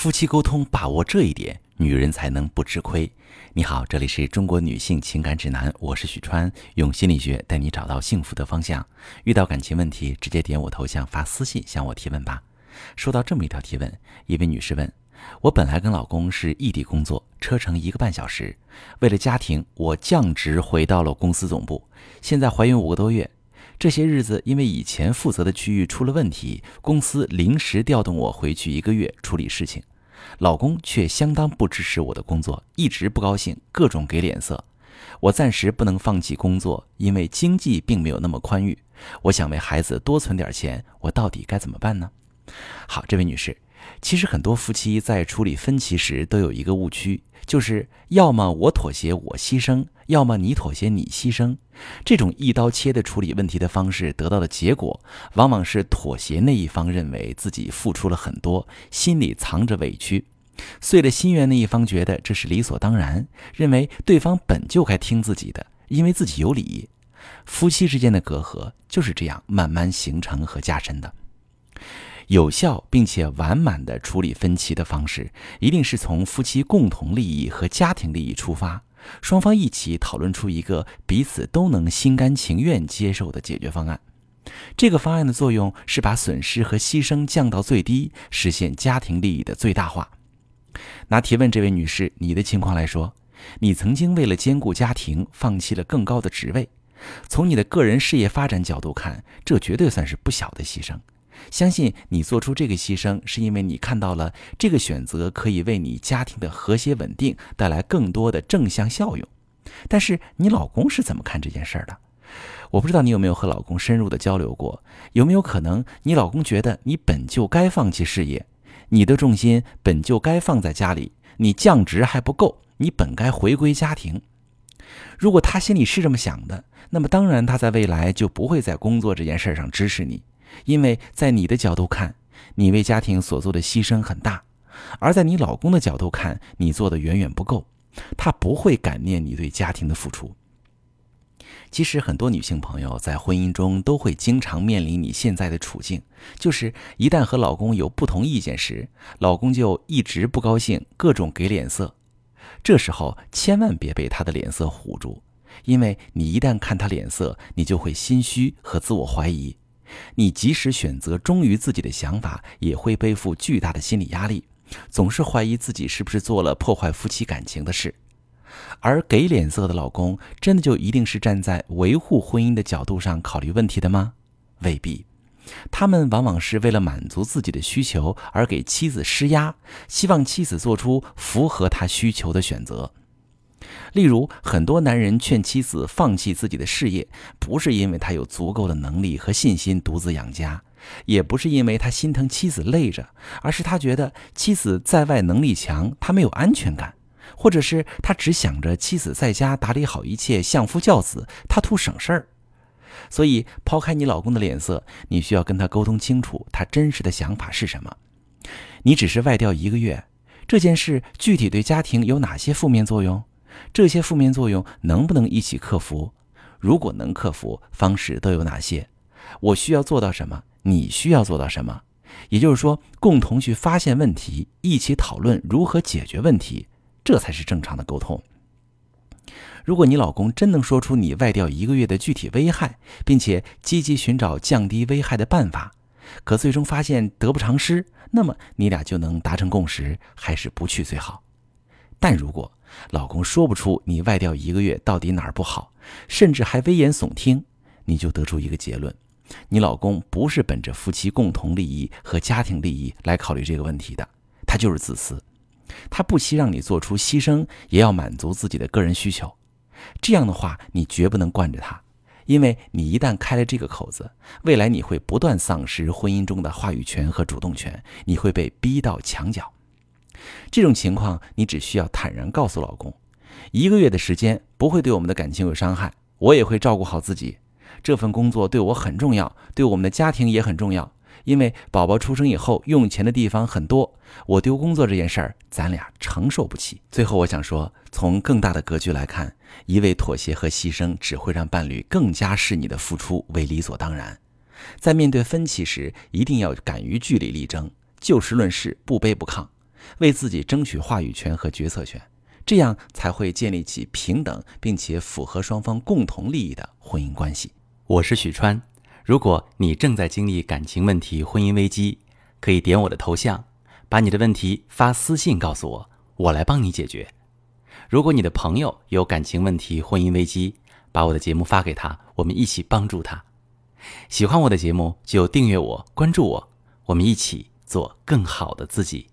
夫妻沟通把握这一点，女人才能不吃亏。你好，这里是中国女性情感指南，我是许川，用心理学带你找到幸福的方向。遇到感情问题，直接点我头像发私信向我提问吧。收到这么一条提问，一位女士问：我本来跟老公是异地工作，车程一个半小时，为了家庭，我降职回到了公司总部。现在怀孕五个多月。这些日子，因为以前负责的区域出了问题，公司临时调动我回去一个月处理事情。老公却相当不支持我的工作，一直不高兴，各种给脸色。我暂时不能放弃工作，因为经济并没有那么宽裕。我想为孩子多存点钱，我到底该怎么办呢？好，这位女士。其实很多夫妻在处理分歧时都有一个误区，就是要么我妥协我牺牲，要么你妥协你牺牲。这种一刀切的处理问题的方式，得到的结果往往是妥协那一方认为自己付出了很多，心里藏着委屈；碎了心愿那一方觉得这是理所当然，认为对方本就该听自己的，因为自己有理。夫妻之间的隔阂就是这样慢慢形成和加深的。有效并且完满的处理分歧的方式，一定是从夫妻共同利益和家庭利益出发，双方一起讨论出一个彼此都能心甘情愿接受的解决方案。这个方案的作用是把损失和牺牲降到最低，实现家庭利益的最大化。拿提问这位女士你的情况来说，你曾经为了兼顾家庭，放弃了更高的职位。从你的个人事业发展角度看，这绝对算是不小的牺牲。相信你做出这个牺牲，是因为你看到了这个选择可以为你家庭的和谐稳定带来更多的正向效用。但是你老公是怎么看这件事儿的？我不知道你有没有和老公深入的交流过？有没有可能你老公觉得你本就该放弃事业，你的重心本就该放在家里，你降职还不够，你本该回归家庭。如果他心里是这么想的，那么当然他在未来就不会在工作这件事上支持你。因为在你的角度看，你为家庭所做的牺牲很大，而在你老公的角度看，你做的远远不够，他不会感念你对家庭的付出。其实很多女性朋友在婚姻中都会经常面临你现在的处境，就是一旦和老公有不同意见时，老公就一直不高兴，各种给脸色。这时候千万别被他的脸色唬住，因为你一旦看他脸色，你就会心虚和自我怀疑。你即使选择忠于自己的想法，也会背负巨大的心理压力，总是怀疑自己是不是做了破坏夫妻感情的事。而给脸色的老公，真的就一定是站在维护婚姻的角度上考虑问题的吗？未必，他们往往是为了满足自己的需求而给妻子施压，希望妻子做出符合他需求的选择。例如，很多男人劝妻子放弃自己的事业，不是因为他有足够的能力和信心独自养家，也不是因为他心疼妻子累着，而是他觉得妻子在外能力强，他没有安全感，或者是他只想着妻子在家打理好一切，相夫教子，他图省事儿。所以，抛开你老公的脸色，你需要跟他沟通清楚，他真实的想法是什么。你只是外调一个月，这件事具体对家庭有哪些负面作用？这些负面作用能不能一起克服？如果能克服，方式都有哪些？我需要做到什么？你需要做到什么？也就是说，共同去发现问题，一起讨论如何解决问题，这才是正常的沟通。如果你老公真能说出你外调一个月的具体危害，并且积极寻找降低危害的办法，可最终发现得不偿失，那么你俩就能达成共识，还是不去最好。但如果老公说不出你外调一个月到底哪儿不好，甚至还危言耸听，你就得出一个结论：你老公不是本着夫妻共同利益和家庭利益来考虑这个问题的，他就是自私，他不惜让你做出牺牲，也要满足自己的个人需求。这样的话，你绝不能惯着他，因为你一旦开了这个口子，未来你会不断丧失婚姻中的话语权和主动权，你会被逼到墙角。这种情况，你只需要坦然告诉老公，一个月的时间不会对我们的感情有伤害，我也会照顾好自己。这份工作对我很重要，对我们的家庭也很重要。因为宝宝出生以后用钱的地方很多，我丢工作这件事儿，咱俩承受不起。最后，我想说，从更大的格局来看，一味妥协和牺牲只会让伴侣更加视你的付出为理所当然。在面对分歧时，一定要敢于据理力争，就事论事，不卑不亢。为自己争取话语权和决策权，这样才会建立起平等并且符合双方共同利益的婚姻关系。我是许川，如果你正在经历感情问题、婚姻危机，可以点我的头像，把你的问题发私信告诉我，我来帮你解决。如果你的朋友有感情问题、婚姻危机，把我的节目发给他，我们一起帮助他。喜欢我的节目就订阅我、关注我，我们一起做更好的自己。